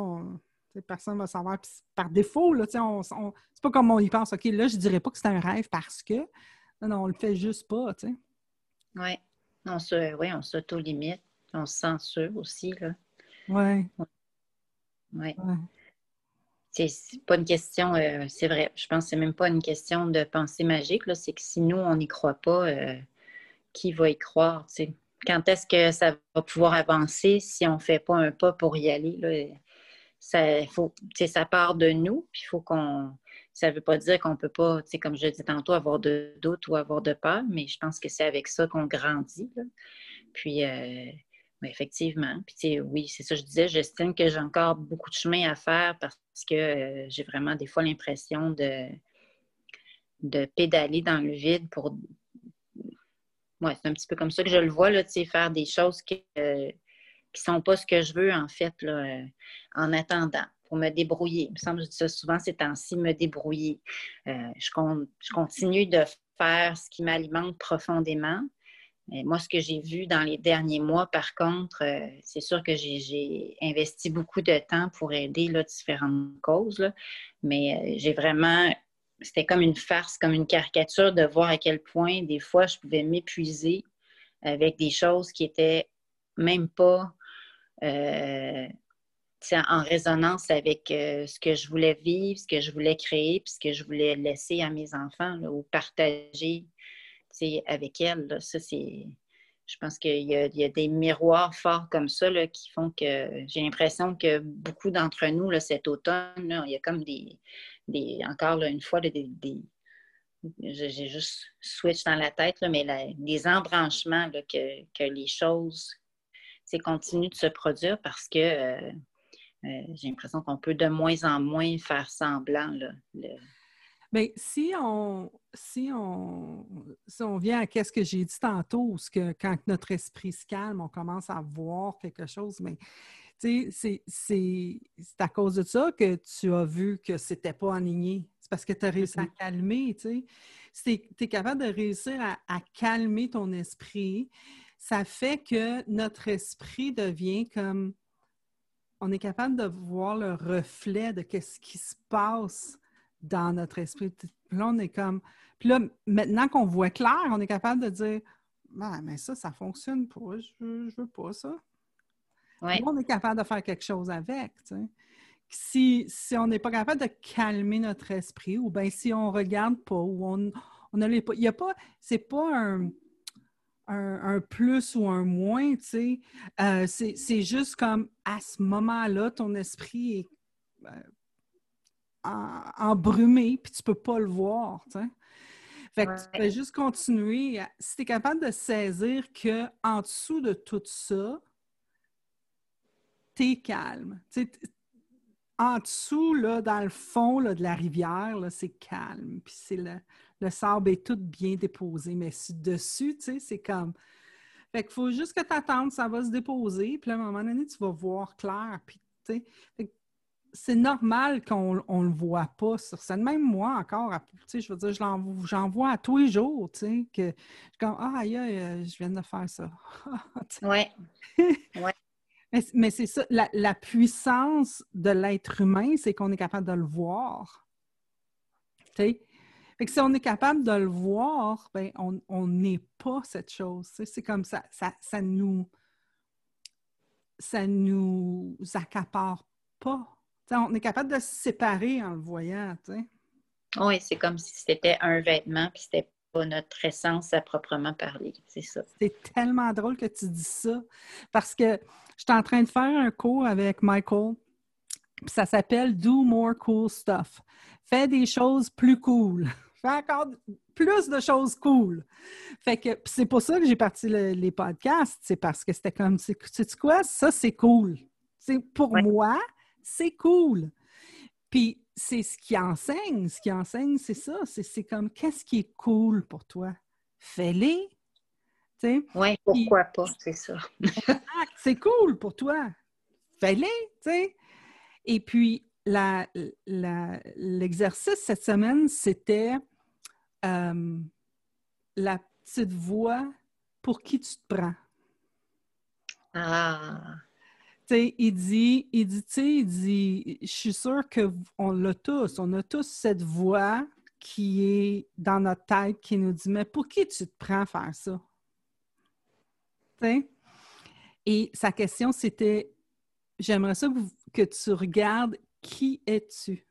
personne ne va savoir. par défaut, là, on, c'est pas comme on y pense. OK, là, je dirais pas que c'est un rêve parce que. Non, non, on le fait juste pas. Oui. On se, oui, on s'auto-limite. On se censure aussi. Là. Oui. Oui. Ouais. C'est pas une question, euh, c'est vrai, je pense que c'est même pas une question de pensée magique, c'est que si nous, on n'y croit pas, euh, qui va y croire? Quand est-ce que ça va pouvoir avancer si on ne fait pas un pas pour y aller? Là? Ça, faut, ça part de nous, puis faut qu'on. Ça ne veut pas dire qu'on ne peut pas, comme je disais tantôt, avoir de doutes ou avoir de peur, mais je pense que c'est avec ça qu'on grandit. Puis, euh, effectivement. Puis, oui, c'est ça que je disais. J'estime que j'ai encore beaucoup de chemin à faire parce que euh, j'ai vraiment des fois l'impression de, de pédaler dans le vide pour. Ouais, c'est un petit peu comme ça que je le vois, là, faire des choses qui ne sont pas ce que je veux, en fait, là, euh, en attendant pour me débrouiller. Il me semble que je dis ça souvent ces temps-ci, me débrouiller. Euh, je, je continue de faire ce qui m'alimente profondément, moi, ce que j'ai vu dans les derniers mois, par contre, euh, c'est sûr que j'ai investi beaucoup de temps pour aider différentes causes, mais euh, j'ai vraiment, c'était comme une farce, comme une caricature de voir à quel point des fois je pouvais m'épuiser avec des choses qui étaient même pas euh, en résonance avec ce que je voulais vivre, ce que je voulais créer, puis ce que je voulais laisser à mes enfants ou partager avec elle. Ça, c'est. Je pense qu'il y, a des miroirs forts comme ça qui font que j'ai l'impression que beaucoup d'entre nous, là, cet automne, il y a comme des. des encore une fois, des, j'ai juste switch dans la tête, mais des embranchements que, que, les choses continuent de se produire parce que euh, euh, j'ai l'impression qu'on peut de moins en moins faire semblant. Là, Bien, si on, si on, si on vient à ce que j'ai dit tantôt, ce que quand notre esprit se calme, on commence à voir quelque chose, mais c'est à cause de ça que tu as vu que c'était pas aligné. C'est parce que tu as réussi à mm-hmm. calmer, tu sais. tu es capable de réussir à, à, calmer ton esprit, ça fait que notre esprit devient comme... On est capable de voir le reflet de ce qui se passe dans notre esprit. Puis là, on est comme. Puis là, maintenant qu'on voit clair, on est capable de dire ben, mais ça, ça fonctionne pas. Je veux, veux pas ça. on est capable de faire quelque chose avec. Si, si on n'est pas capable de calmer notre esprit, ou bien si on ne regarde pas, ou on, on a pas. Il n'y a pas. C'est pas un. Un, plus ou un moins, tu sais. Euh, c'est juste comme à ce moment-là, ton esprit est ben, embrumé, puis tu peux pas le voir, Fait que tu peux juste continuer. Si tu es capable de saisir qu'en dessous de tout ça, tu es calme. en dessous, là, dans le fond de la rivière, c'est calme. Puis c'est le, le, sable est tout bien déposé. Mais dessus, c'est comme. Fait qu'il faut juste que tu attendes, ça va se déposer. Puis à un moment donné, tu vas voir clair. Puis, c'est normal qu'on ne le voit pas sur scène. Même moi, encore, je veux dire, j'en vois à tous les jours, tu sais, que je suis comme, ah, aïe, euh, je viens de faire ça. oui. ouais. Mais, c'est ça, la, puissance de l'être humain, c'est qu'on est capable de le voir. Tu sais? Fait que si on est capable de le voir, ben, on n'est pas cette chose. C'est comme ça, ça, ça nous ça nous accapare pas on est capable de se séparer en le voyant, tu sais. Oui, c'est comme si c'était un vêtement, puis c'était pas notre essence à proprement parler. C'est ça. C'est tellement drôle que tu dis ça, parce que je suis en train de faire un cours avec Michael, puis ça s'appelle Do More Cool Stuff. Fais des choses plus cool. Fais encore plus de choses cool. Fait que c'est pour ça que j'ai parti les podcasts, c'est parce que c'était comme, tu sais quoi, ça c'est cool. C'est pour moi, c'est cool. Puis c'est ce qui enseigne. Ce qui enseigne, c'est ça. C'est comme qu'est-ce qui est cool pour toi? Fais-les. Oui, pourquoi pas, c'est ça. c'est cool pour toi. Fais-les, tu sais. Et puis, l'exercice cette semaine, c'était euh, la petite voix pour qui tu te prends. Ah! Il dit, il dit, tu sais, il dit, je suis sûre qu'on l'a tous, on a tous cette voix qui est dans notre tête qui nous dit, mais pour qui tu te prends à faire ça? Et sa question, c'était, j'aimerais ça que tu regardes qui es-tu?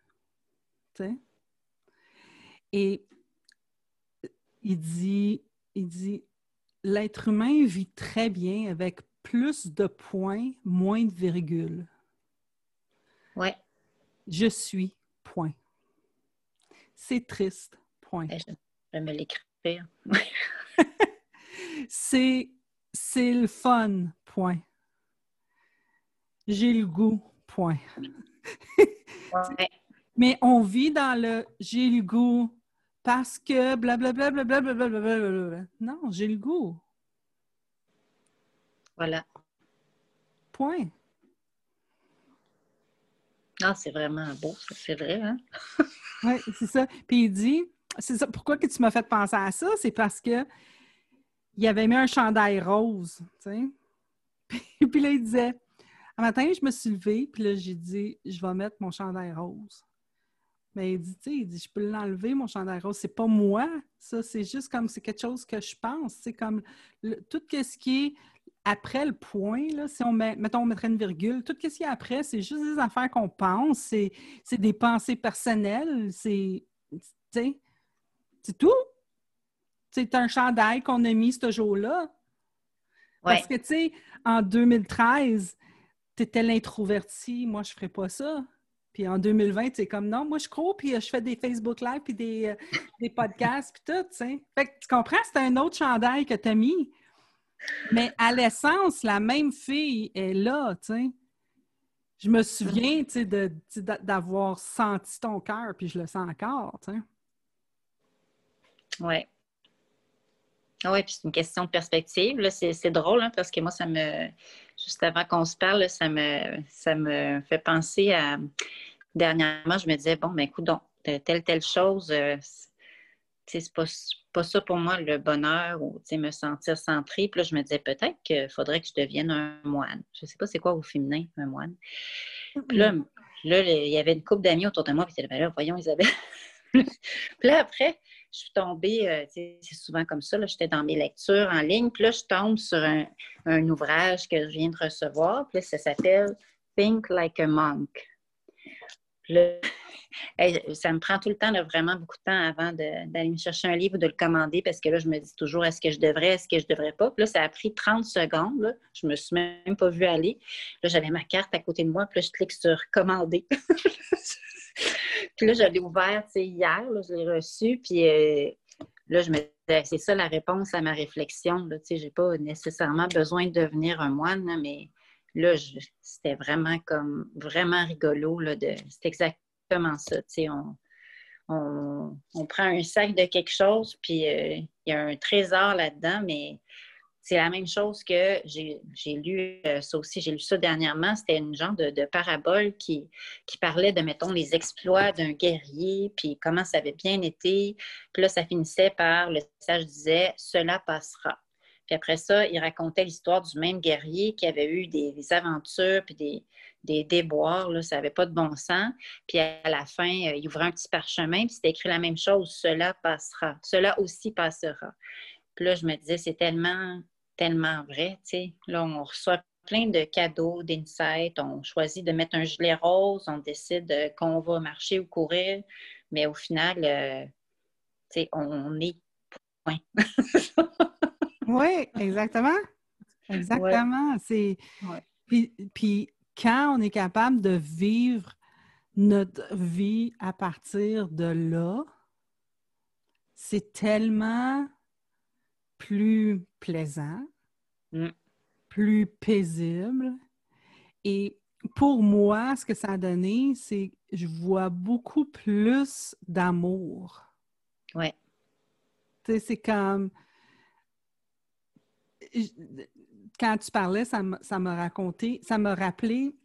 Et il dit, il dit, l'être humain vit très bien avec plus de points, moins de virgules. Ouais. Je suis, point. C'est triste, point. Je vais me l'écrire. c'est, c'est le fun, point. J'ai le goût, point. ouais. Mais on vit dans le j'ai le goût parce que blablabla, blablabla, blablabla. Non, j'ai le goût. Voilà. Point. Ah, c'est vraiment beau, c'est vrai, hein? oui, c'est ça. Puis il dit, c'est ça, pourquoi que tu m'as fait penser à ça? C'est parce que il avait mis un chandail rose, tu sais. Puis, puis là, il disait, un matin, je me suis levée, puis là, j'ai dit, je vais mettre mon chandail rose. Mais il dit, tu sais, il dit, je peux l'enlever, mon chandail rose. C'est pas moi, ça, c'est juste comme, c'est quelque chose que je pense. C'est comme, tout ce qui est après le point, là, si on met, mettons, on mettrait une virgule, tout ce qui est après, c'est juste des affaires qu'on pense, c'est, des pensées personnelles, c'est, c'est tout. C'est un chandail qu'on a mis ce jour-là. Parce que, tu sais, en 2013, tu étais l'introverti, moi, je ferais pas ça. Puis en 2020, c'est comme non, moi je crois, puis euh, je fais des Facebook Live, puis des, euh, des podcasts, puis tout, tu sais. Fait que tu comprends, c'est un autre chandail que tu as mis. Mais à l'essence, la même fille est là, tu sais. Je me souviens, tu sais, d'avoir senti ton cœur, puis je le sens encore, tu sais. Oui. Oui, puis c'est une question de perspective. C'est drôle, hein, parce que moi, ça me juste avant qu'on se parle, ça me, ça me fait penser à. Dernièrement, je me disais, bon, ben écoute, donc, telle, telle chose, euh, c'est pas, pas ça pour moi le bonheur ou me sentir centré. Puis là, je me disais peut-être qu'il faudrait que je devienne un moine. Je sais pas c'est quoi au féminin, un moine. Puis là, là, il y avait une couple d'amis autour de moi, puis disaient, ben là, voyons, Isabelle. puis là, après, je suis tombée, euh, c'est souvent comme ça, j'étais dans mes lectures en ligne, puis là, je tombe sur un, ouvrage que je viens de recevoir, puis là, ça s'appelle Think Like a Monk. Ça me prend tout le temps, vraiment beaucoup de temps avant d'aller me chercher un livre ou de le commander parce que là, je me dis toujours est-ce que je devrais, est-ce que je devrais pas? Puis là, ça a pris 30 secondes. Là. Je me suis même pas vue aller. Là, j'avais ma carte à côté de moi, puis là, je clique sur commander. Puis là, je l'ai ouvert hier, je l'ai reçu, puis euh, là, je me c'est ça la réponse à ma réflexion. Je n'ai pas nécessairement besoin de devenir un moine, mais là, c'était vraiment comme vraiment rigolo. C'est exactement ça. On, on, on, prend un sac de quelque chose, puis euh, il y a un trésor là-dedans, mais c'est la même chose que j'ai lu, euh, ça aussi, j'ai lu ça dernièrement, c'était une genre de, parabole qui, qui, parlait de, mettons, les exploits d'un guerrier, puis comment ça avait bien été. Puis là, ça finissait par, le message disait, cela passera. Puis après ça, il racontait l'histoire du même guerrier qui avait eu des, aventures, puis des, des déboires, là, ça n'avait pas de bon sens. Puis à la fin, euh, il ouvrait un petit parchemin, puis c'était écrit la même chose, cela passera, cela aussi passera. Puis là, je me disais, c'est tellement tellement vrai. Là, on reçoit plein de cadeaux, d'insights. On choisit de mettre un gilet rose, on décide euh, qu'on va marcher ou courir, mais au final, euh, on est point. oui, exactement. Exactement. C'est... Puis, puis quand on est capable de vivre notre vie à partir de là, c'est tellement plus plaisant, mm. plus paisible. Et pour moi, ce que ça a donné, c'est que je vois beaucoup plus d'amour. Ouais. Tu sais, c'est comme. Quand tu parlais, ça m'a raconté, ça m'a rappelé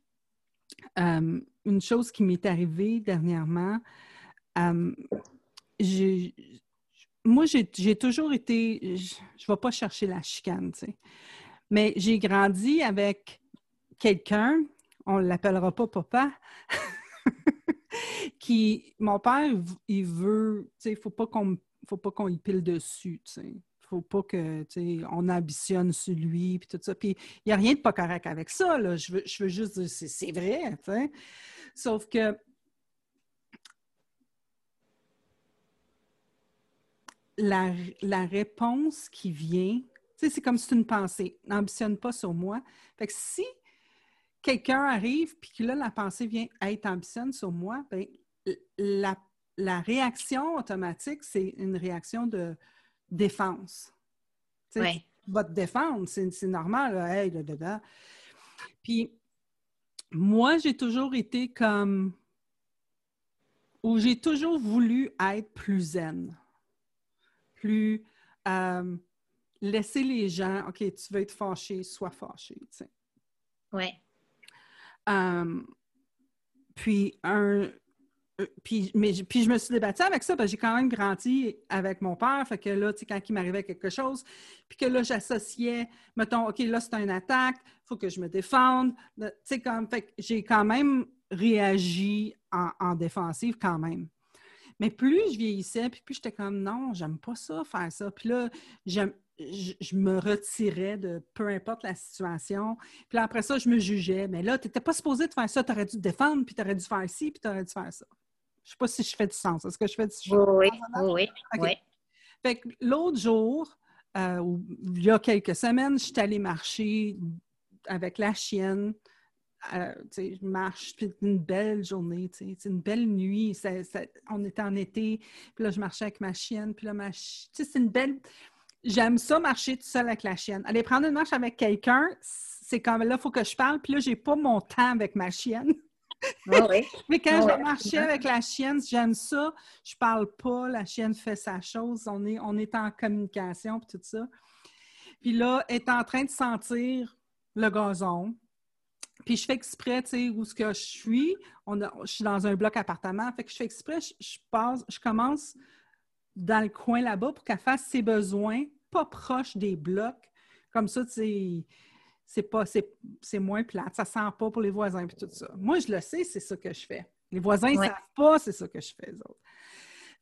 euh, une chose qui m'est arrivée dernièrement. Euh, moi, j'ai toujours été, je ne vais pas chercher la chicane, tu sais. Mais j'ai grandi avec quelqu'un, on ne l'appellera pas papa, qui, mon père, il veut, tu sais, il ne faut pas qu'on faut pas qu'on y pile dessus, tu sais. Faut pas que, on ambitionne sur lui, puis tout ça. Puis il n'y a rien de pas correct avec ça, là. Je veux, je veux juste dire, c'est vrai. Sauf que la, la réponse qui vient, c'est comme si c'est une pensée. N'ambitionne pas sur moi. Fait que si quelqu'un arrive puis que là, la pensée vient être ambitionne sur moi, bien, la, la, réaction automatique, c'est une réaction de défense. Oui. Votre défense, c'est normal. Là, hey, Puis moi, j'ai toujours été comme. ou j'ai toujours voulu être plus zen. Plus. Euh, laisser les gens, OK, tu veux être fâché, sois fâché. Oui. Euh, puis, un, puis, mais, puis je me suis débattue avec ça j'ai quand même grandi avec mon père. Fait que là, tu sais, quand il m'arrivait quelque chose, puis que là, j'associais, mettons, OK, là, c'est une attaque, il faut que je me défende. Tu sais, comme, fait que j'ai quand même réagi en, en, défensive quand même. Mais plus je vieillissais, puis plus j'étais comme, non, j'aime pas ça, faire ça. Puis là, je, me retirais de peu importe la situation. Puis après ça, je me jugeais. Mais là, tu n'étais pas supposé faire ça. Tu aurais dû te défendre, puis tu aurais dû faire ci, puis tu aurais dû faire ça. Je ne sais pas si je fais du sens. Est-ce que je fais du sens? Oui, oui, oui. Fait que l'autre jour, euh, il y a quelques semaines, je suis allée marcher avec la chienne. Euh, je marche, puis une belle journée, c'est une belle nuit. on était en été, puis là, je marchais avec ma chienne, puis là, ma c'est une belle j'aime ça marcher tout seul avec la chienne. Aller prendre une marche avec quelqu'un, c'est comme là, il faut que je parle, puis là, j'ai pas mon temps avec ma chienne. Ah oui. Mais quand ah je vais marcher avec la chienne, j'aime ça. Je parle pas, la chienne fait sa chose, on est, on est en communication, puis tout ça. Puis là, elle est en train de sentir le gazon. Puis je fais exprès, tu sais, où ce que je suis, on je suis dans un bloc appartement, fait que je fais exprès, je passe, je commence dans le coin là-bas pour qu'elle fasse ses besoins pas proche des blocs. Comme ça, c'est pas c'est moins plate, ça sent pas pour les voisins et tout ça. Moi, je le sais, c'est ça que je fais. Les voisins ne savent pas, c'est ça que je fais, eux autres.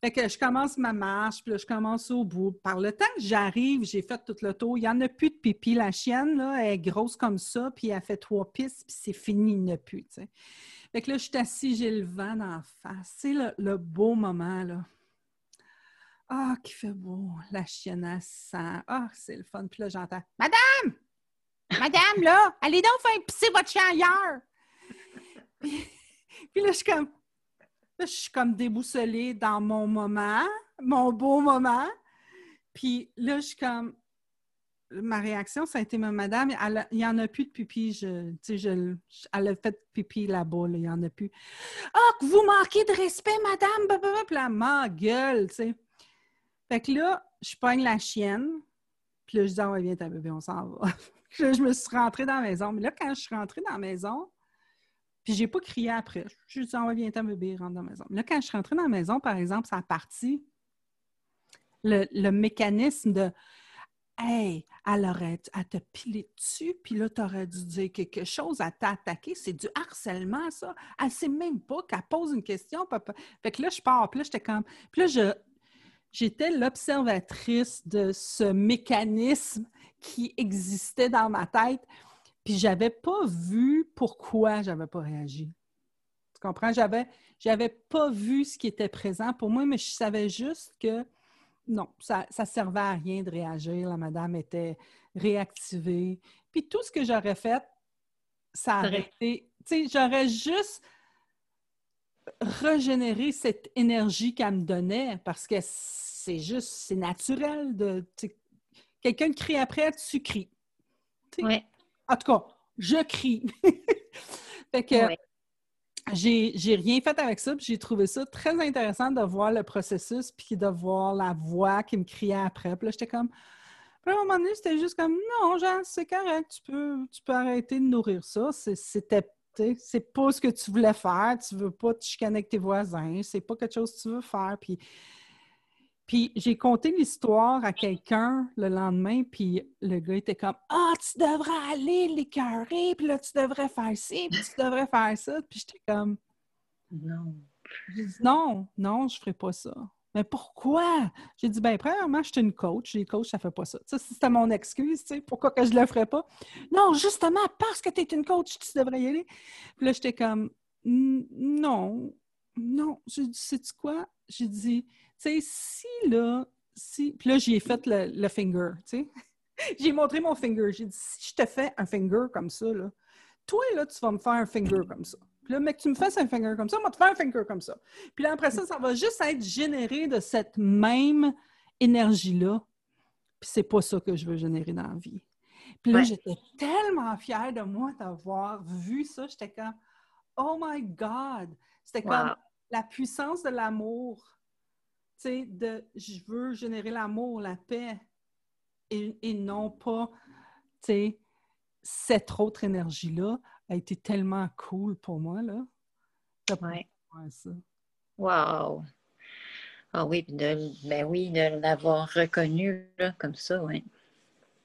Fait que je commence ma marche, puis là, je commence au bout. Par le temps que j'arrive, j'ai fait tout le tour. Il n'y en a plus de pipi. La chienne, là, elle est grosse comme ça, puis elle fait trois pistes, puis c'est fini, il n'y en a plus, Fait que là, je suis assise, j'ai le vent la face. C'est le, le beau moment, là. Ah, qui fait beau, la chienne à sang. Ah, c'est le fun. Puis là, j'entends Madame! Madame, là, allez donc faire pisser votre chien ailleurs! Puis, là, je suis comme. Là, je suis comme déboussolée dans mon moment, mon beau moment. Puis là, je suis comme. Ma réaction, ça a été, madame, il n'y en a plus de pipi. Je, je, elle a fait pipi là-bas, il n'y en a plus. Ah, que vous manquez de respect, madame! Puis là, ma gueule, tu sais. Fait que là, je pogne la chienne, puis là, je dis, ah viens ta bébé, on s'en va. Je me suis rentrée dans la maison. Mais là, quand je suis rentrée dans la maison, puis j'ai pas crié après. Je dis, ah viens ta bébé, rentre dans la maison. Mais là, quand je suis rentrée dans la maison, par exemple, ça a parti le, le mécanisme de Hey, elle aurait à te piler dessus, puis là, tu aurais dû dire quelque chose, à t'attaquer. C'est du harcèlement, ça. Elle sait même pas qu'elle pose une question. Papa. Fait que là, je pars, puis là, j'étais comme. Puis là, je, j'étais l'observatrice de ce mécanisme qui existait dans ma tête, puis j'avais pas vu pourquoi j'avais pas réagi. Tu comprends? J'avais, j'avais pas vu ce qui était présent pour moi, mais je savais juste que non, ça, ça servait à rien de réagir. La madame était réactivée. Puis tout ce que j'aurais fait, ça aurait été... Tu sais, j'aurais juste régénéré cette énergie qu'elle me donnait parce que c'est juste, c'est naturel de. Quelqu'un crie après, tu cries. Ouais. En tout cas, je crie. fait que j'ai rien fait avec ça, puis j'ai trouvé ça très intéressant de voir le processus, puis de voir la voix qui me criait après. Puis là, j'étais comme. Puis à un moment donné, c'était juste comme non, genre, c'est correct, tu peux, tu peux arrêter de nourrir ça. C'était c'est pas ce que tu voulais faire, tu veux pas te chicaner avec tes voisins, c'est pas quelque chose que tu veux faire. Puis Puis j'ai conté l'histoire à quelqu'un le lendemain, puis le gars était comme Ah, tu devrais aller l'écœurer, puis là, tu devrais faire ci, puis tu devrais faire ça. Puis j'étais comme Non. J'ai dit non, non, je ne ferai pas ça. Mais pourquoi? J'ai dit, ben premièrement, je suis une coach. Les coachs, ça ne fait pas ça. Ça, c'était mon excuse, tu sais, pourquoi que je ne le ferais pas? Non, justement, parce que tu es une coach, tu devrais y aller. Puis là, j'étais comme, non, non. J'ai dit, sais-tu quoi? J'ai dit, sais, si là, si. Puis là, j'ai fait le, le finger, tu sais. j'ai montré mon finger. J'ai dit, si je te fais un finger comme ça, là, toi, là, tu vas me faire un finger comme ça. Puis là, mec, tu me fais un finger comme ça, moi, te faire un finger comme ça. Puis là, après ça, ça va juste être généré de cette même énergie-là. Puis c'est pas ça que je veux générer dans la vie. Puis là, j'étais tellement fière de moi d'avoir vu ça. J'étais comme, oh my God! C'était comme la puissance de l'amour. Sais, de je veux générer l'amour, la paix, et, et non pas, tu sais, cette autre énergie-là a été tellement cool pour moi, là. Ouais. Ça? Wow! Ah oui, de, ben oui, de l'avoir reconnu là, comme ça, oui.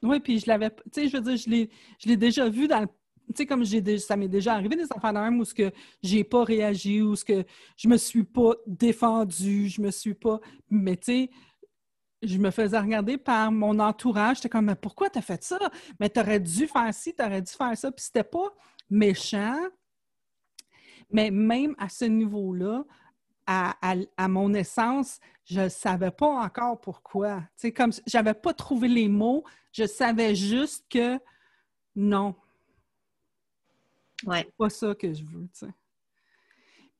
Oui, puis je l'avais, tu sais, je veux dire, je l'ai déjà vu dans le tu sais, comme j'ai ça m'est déjà arrivé des enfants de même où ce que j'ai pas réagi, ou ce que je me suis pas défendue, je me suis pas. Mais tu sais, je me faisais regarder par mon entourage. J'étais comme, mais pourquoi tu as fait ça? Mais tu aurais dû faire ci, tu aurais dû faire ça. Puis c'était pas méchant, mais même à ce niveau-là, à, à, mon essence, je ne savais pas encore pourquoi. Sais, comme j'avais pas trouvé les mots, je savais juste que non. Ouais. C'est pas ça que je veux, tu sais.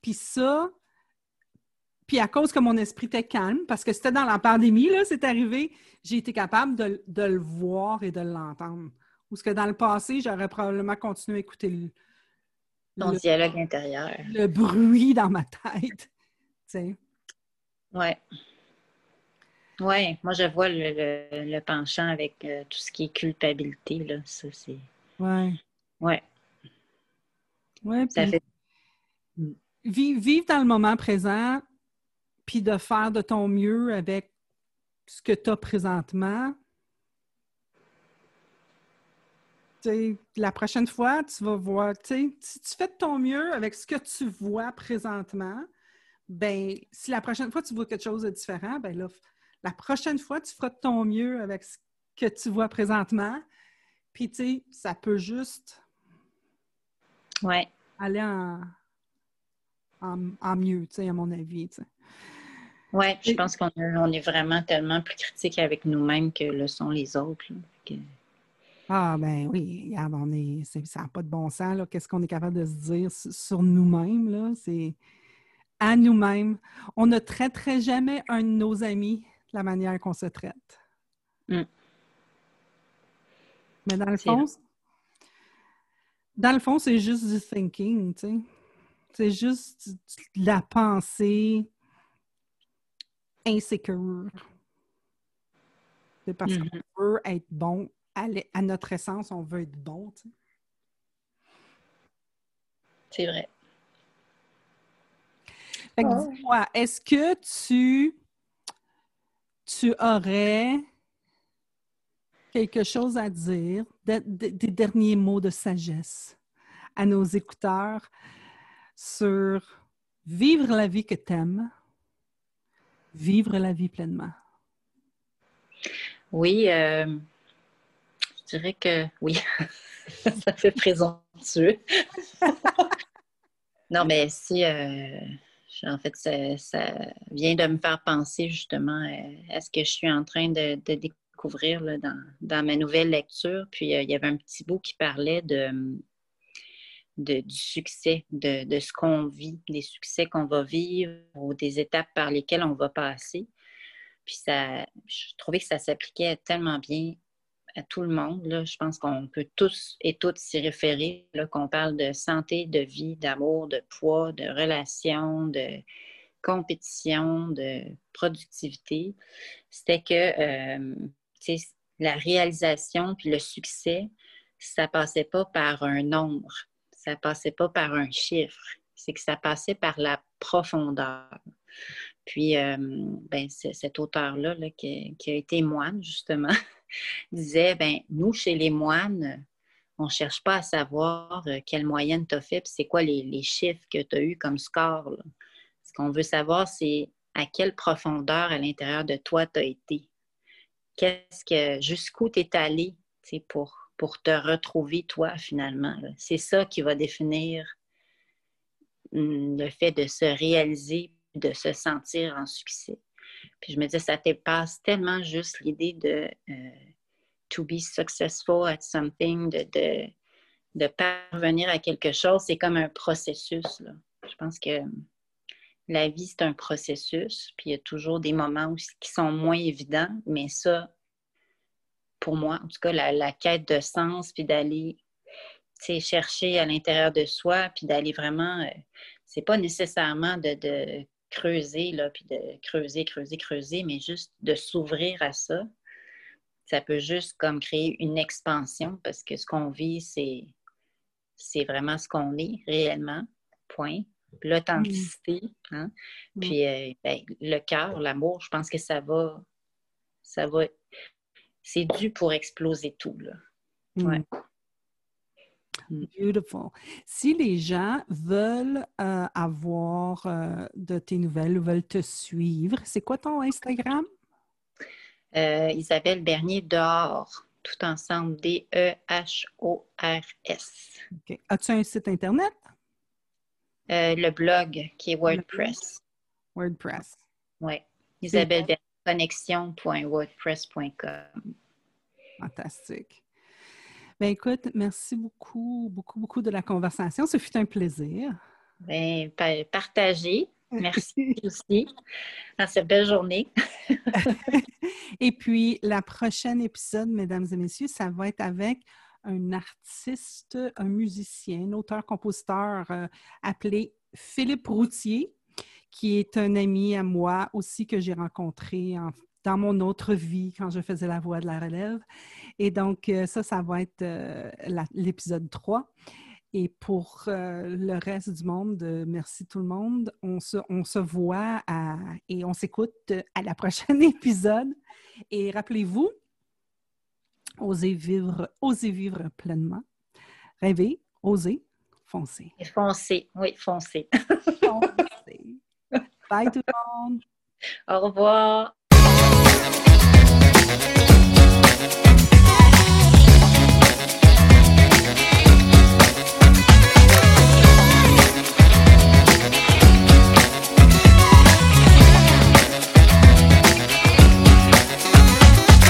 Puis ça, puis à cause que mon esprit était calme, parce que c'était dans la pandémie, là, c'est arrivé, j'ai été capable de, le voir et de l'entendre. Ou ce que dans le passé, j'aurais probablement continué à écouter le, Ton dialogue intérieur. Le bruit dans ma tête. Tu Ouais. Oui, moi je vois le, penchant avec euh, tout ce qui est culpabilité, là. Ça, c'est. Ouais. Ouais. Ouais, puis... Vivre dans le moment présent, puis de faire de ton mieux avec ce que tu as présentement. la prochaine fois, tu vas voir, si tu fais de ton mieux avec ce que tu vois présentement, ben si la prochaine fois tu vois quelque chose de différent, ben là, la prochaine fois, tu feras de ton mieux avec ce que tu vois présentement. Puis, tu sais, ça peut juste ouais. aller en, en, mieux, tu sais, à mon avis. Oui, je pense qu'on est vraiment tellement plus critique avec nous-mêmes que le sont les autres. Ah, ben oui, regarde, on est, ça n'a pas de bon sens. Qu'est-ce qu'on est capable de se dire sur nous-mêmes? Là? C'est à nous-mêmes. On ne traiterait jamais un de nos amis de la manière qu'on se traite. Mm. Mais dans le fond, dans le fond, c'est juste du thinking, tu sais. C'est juste la pensée insécure. C'est parce qu'on mm-hmm. veut être bon. À, notre essence, on veut être bon. C'est vrai. Oh. dis-moi, est-ce que tu, tu aurais quelque chose à dire, des derniers mots de sagesse à nos écouteurs sur vivre la vie que tu aimes, vivre la vie pleinement? Oui, euh, je dirais que oui. ça fait présomptueux. non, mais si, euh, en fait, ça, vient de me faire penser justement euh, à ce que je suis en train de, découvrir dans, ma nouvelle lecture. Puis il y avait un petit bout qui parlait de du succès, de, ce qu'on vit, des succès qu'on va vivre ou des étapes par lesquelles on va passer. Puis ça, je trouvais que ça s'appliquait tellement bien à tout le monde. Là. Je pense qu'on peut tous et toutes s'y référer, qu'on parle de santé, de vie, d'amour, de poids, de relations, de compétition, de productivité. C'était que euh, la réalisation puis le succès, ça passait pas par un nombre ça passait pas par un chiffre, c'est que ça passait par la profondeur. Puis, euh, ben, cet auteur-là, qui, a été moine, justement, disait, ben, nous, chez les moines, on ne cherche pas à savoir euh, quelle moyenne tu as fait, puis c'est quoi les, chiffres que tu as eu comme score. Ce qu'on veut savoir, c'est à quelle profondeur à l'intérieur de toi tu as été. Qu'est-ce que, jusqu'où tu es allé pour, pour te retrouver toi finalement. C'est ça qui va définir hum, le fait de se réaliser, de se sentir en succès. Puis je me dis, ça dépasse tellement juste l'idée de euh, to be successful at something, de, de, parvenir à quelque chose. C'est comme un processus. Je pense que la vie, c'est un processus, puis il y a toujours des moments qui sont moins évidents, mais ça, pour moi, en tout cas, la, quête de sens, puis d'aller chercher à l'intérieur de soi, puis d'aller vraiment, euh, c'est pas nécessairement de, creuser, là, puis de creuser, creuser, creuser, mais juste de s'ouvrir à ça. Ça peut juste comme créer une expansion parce que ce qu'on vit, c'est, c'est vraiment ce qu'on est réellement, point l'authenticité. Hein? Mm. Puis euh, ben, le cœur, l'amour, je pense que ça va, ça va, c'est dû pour exploser tout. Là. Mm. Ouais. Mm. Beautiful. Si les gens veulent euh, avoir euh, de tes nouvelles ou veulent te suivre, c'est quoi ton Instagram? Isabelle Bernier dehors, tout ensemble, D-E-H-O-R-S. As-tu un site Internet? Euh, le blog qui est WordPress. WordPress. Oui. Isabelle connexion.wordpress.com. Fantastique. Ben écoute, merci beaucoup, beaucoup, beaucoup de la conversation. Ce fut un plaisir. Ben, partagez. Merci aussi dans cette belle journée. et puis, la prochaine épisode, mesdames et messieurs, ça va être avec un artiste, un musicien, un auteur-compositeur euh, appelé Philippe Routier, qui est un ami à moi aussi que j'ai rencontré dans mon autre vie quand je faisais la voix de la relève. Et donc, euh, ça, ça va être euh, l'épisode 3. Et pour le reste du monde, merci tout le monde. On se, on se voit et on s'écoute à la prochaine épisode. Et rappelez-vous, Oser vivre, oser vivre pleinement. Rêver, oser, foncer. Et foncer, oui, foncer. foncer. Bye tout le monde. Au revoir.